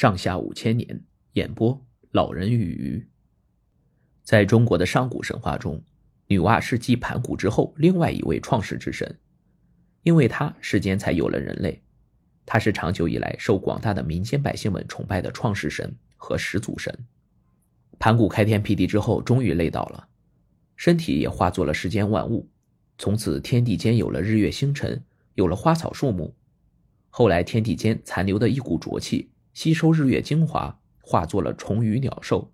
上下五千年，演播老人与鱼。在中国的上古神话中，女娲是继盘古之后另外一位创世之神，因为她世间才有了人类。她是长久以来受广大的民间百姓们崇拜的创世神和始祖神。盘古开天辟地之后，终于累倒了，身体也化作了世间万物，从此天地间有了日月星辰，有了花草树木。后来天地间残留的一股浊气。吸收日月精华，化作了虫鱼鸟兽，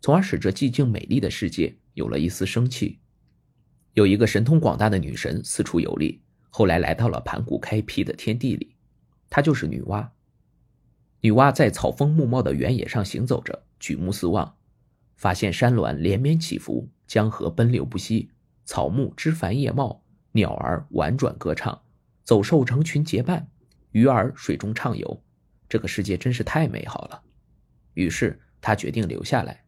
从而使这寂静美丽的世界有了一丝生气。有一个神通广大的女神四处游历，后来来到了盘古开辟的天地里，她就是女娲。女娲在草丰木茂的原野上行走着，举目四望，发现山峦连绵起伏，江河奔流不息，草木枝繁叶茂，鸟儿婉转歌唱，走兽成群结伴，鱼儿水中畅游。这个世界真是太美好了，于是他决定留下来。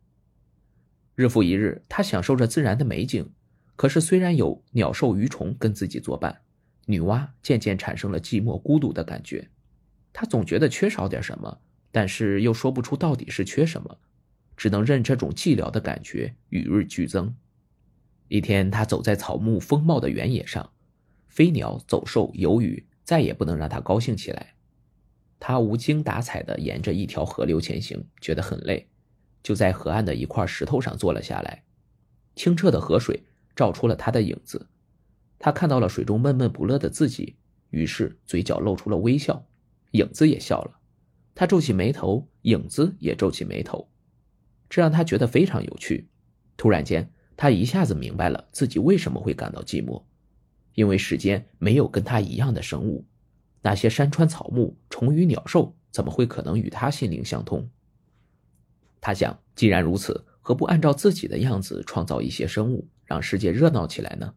日复一日，他享受着自然的美景。可是，虽然有鸟兽鱼虫跟自己作伴，女娲渐渐产生了寂寞孤独的感觉。她总觉得缺少点什么，但是又说不出到底是缺什么，只能任这种寂寥的感觉与日俱增。一天，他走在草木丰茂的原野上，飞鸟走兽游鱼再也不能让他高兴起来。他无精打采地沿着一条河流前行，觉得很累，就在河岸的一块石头上坐了下来。清澈的河水照出了他的影子，他看到了水中闷闷不乐的自己，于是嘴角露出了微笑，影子也笑了。他皱起眉头，影子也皱起眉头，这让他觉得非常有趣。突然间，他一下子明白了自己为什么会感到寂寞，因为世间没有跟他一样的生物。那些山川草木、虫鱼鸟兽怎么会可能与他心灵相通？他想，既然如此，何不按照自己的样子创造一些生物，让世界热闹起来呢？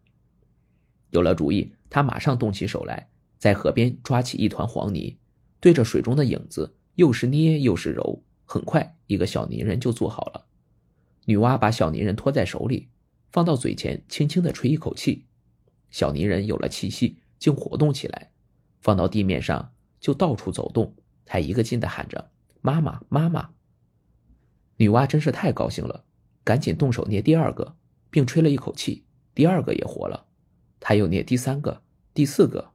有了主意，他马上动起手来，在河边抓起一团黄泥，对着水中的影子，又是捏又是揉，很快一个小泥人就做好了。女娲把小泥人托在手里，放到嘴前，轻轻地吹一口气，小泥人有了气息，竟活动起来。放到地面上就到处走动，还一个劲的喊着“妈妈，妈妈”。女娲真是太高兴了，赶紧动手捏第二个，并吹了一口气，第二个也活了。她又捏第三个、第四个，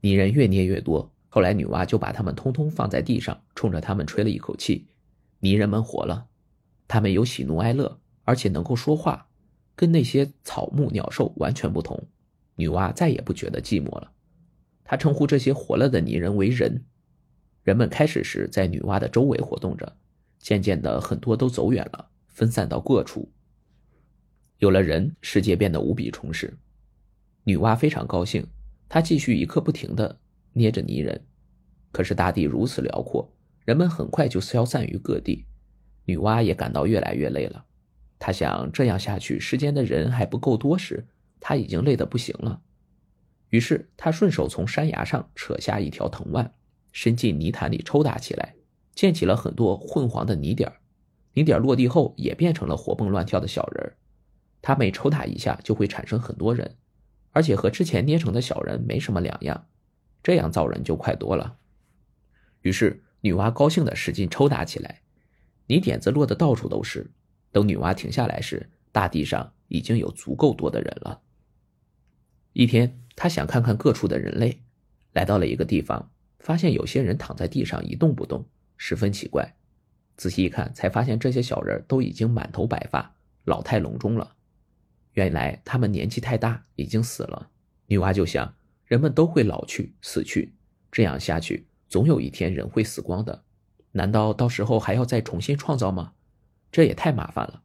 泥人越捏越多。后来女娲就把他们通通放在地上，冲着他们吹了一口气，泥人们活了。他们有喜怒哀乐，而且能够说话，跟那些草木鸟兽完全不同。女娲再也不觉得寂寞了。他称呼这些活了的泥人为人，人们开始时在女娲的周围活动着，渐渐的很多都走远了，分散到各处。有了人，世界变得无比充实。女娲非常高兴，她继续一刻不停的捏着泥人。可是大地如此辽阔，人们很快就消散于各地，女娲也感到越来越累了。她想这样下去，世间的人还不够多时，她已经累得不行了。于是他顺手从山崖上扯下一条藤蔓，伸进泥潭里抽打起来，溅起了很多混黄的泥点泥点落地后也变成了活蹦乱跳的小人他每抽打一下就会产生很多人，而且和之前捏成的小人没什么两样，这样造人就快多了。于是女娲高兴地使劲抽打起来，泥点子落得到处都是。等女娲停下来时，大地上已经有足够多的人了。一天。他想看看各处的人类，来到了一个地方，发现有些人躺在地上一动不动，十分奇怪。仔细一看，才发现这些小人都已经满头白发，老态龙钟了。原来他们年纪太大，已经死了。女娲就想，人们都会老去、死去，这样下去，总有一天人会死光的。难道到时候还要再重新创造吗？这也太麻烦了。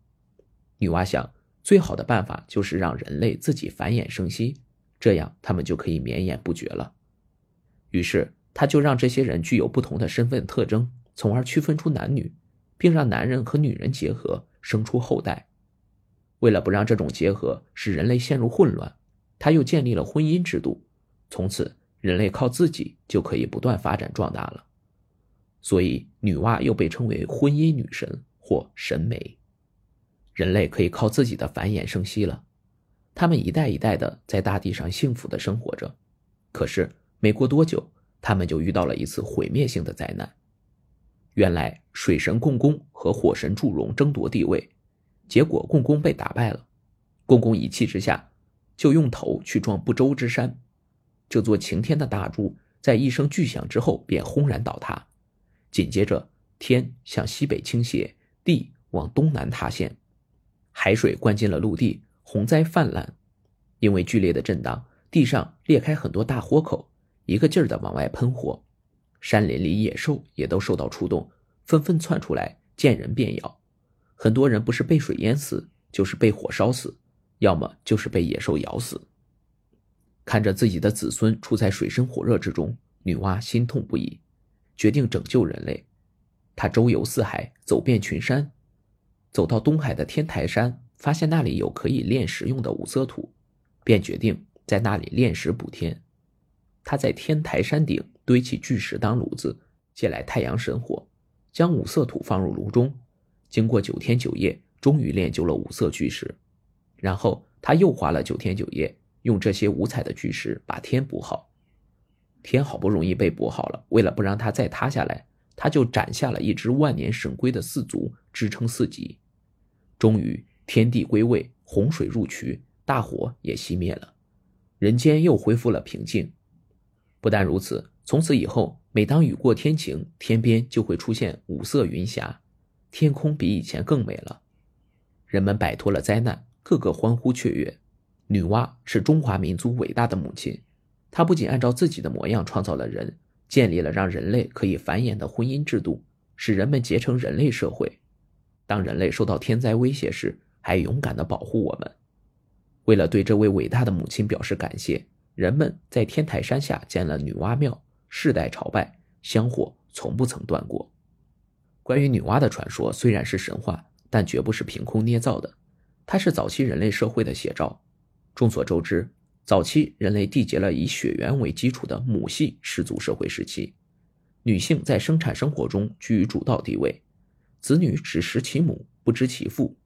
女娲想，最好的办法就是让人类自己繁衍生息。这样，他们就可以绵延不绝了。于是，他就让这些人具有不同的身份特征，从而区分出男女，并让男人和女人结合，生出后代。为了不让这种结合使人类陷入混乱，他又建立了婚姻制度。从此，人类靠自己就可以不断发展壮大了。所以，女娲又被称为婚姻女神或神媒。人类可以靠自己的繁衍生息了。他们一代一代的在大地上幸福的生活着，可是没过多久，他们就遇到了一次毁灭性的灾难。原来水神共工和火神祝融争夺地位，结果共工被打败了。共工一气之下，就用头去撞不周之山，这座擎天的大柱在一声巨响之后便轰然倒塌。紧接着，天向西北倾斜，地往东南塌陷，海水灌进了陆地，洪灾泛滥。因为剧烈的震荡，地上裂开很多大豁口，一个劲儿的往外喷火。山林里野兽也都受到触动，纷纷窜出来，见人便咬。很多人不是被水淹死，就是被火烧死，要么就是被野兽咬死。看着自己的子孙处在水深火热之中，女娲心痛不已，决定拯救人类。她周游四海，走遍群山，走到东海的天台山，发现那里有可以炼石用的五色土，便决定在那里炼石补天。他在天台山顶堆起巨石当炉子，借来太阳神火，将五色土放入炉中，经过九天九夜，终于炼就了五色巨石。然后他又花了九天九夜，用这些五彩的巨石把天补好。天好不容易被补好了，为了不让它再塌下来，他就斩下了一只万年神龟的四足，支撑四极。终于天地归位，洪水入渠，大火也熄灭了，人间又恢复了平静。不但如此，从此以后，每当雨过天晴，天边就会出现五色云霞，天空比以前更美了。人们摆脱了灾难，个个欢呼雀跃。女娲是中华民族伟大的母亲，她不仅按照自己的模样创造了人，建立了让人类可以繁衍的婚姻制度，使人们结成人类社会。当人类受到天灾威胁时，还勇敢地保护我们。为了对这位伟大的母亲表示感谢。人们在天台山下建了女娲庙，世代朝拜，香火从不曾断过。关于女娲的传说虽然是神话，但绝不是凭空捏造的，它是早期人类社会的写照。众所周知，早期人类缔结了以血缘为基础的母系氏族社会时期，女性在生产生活中居于主导地位，子女只识其母，不知其父。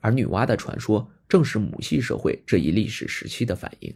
而女娲的传说正是母系社会这一历史时期的反应。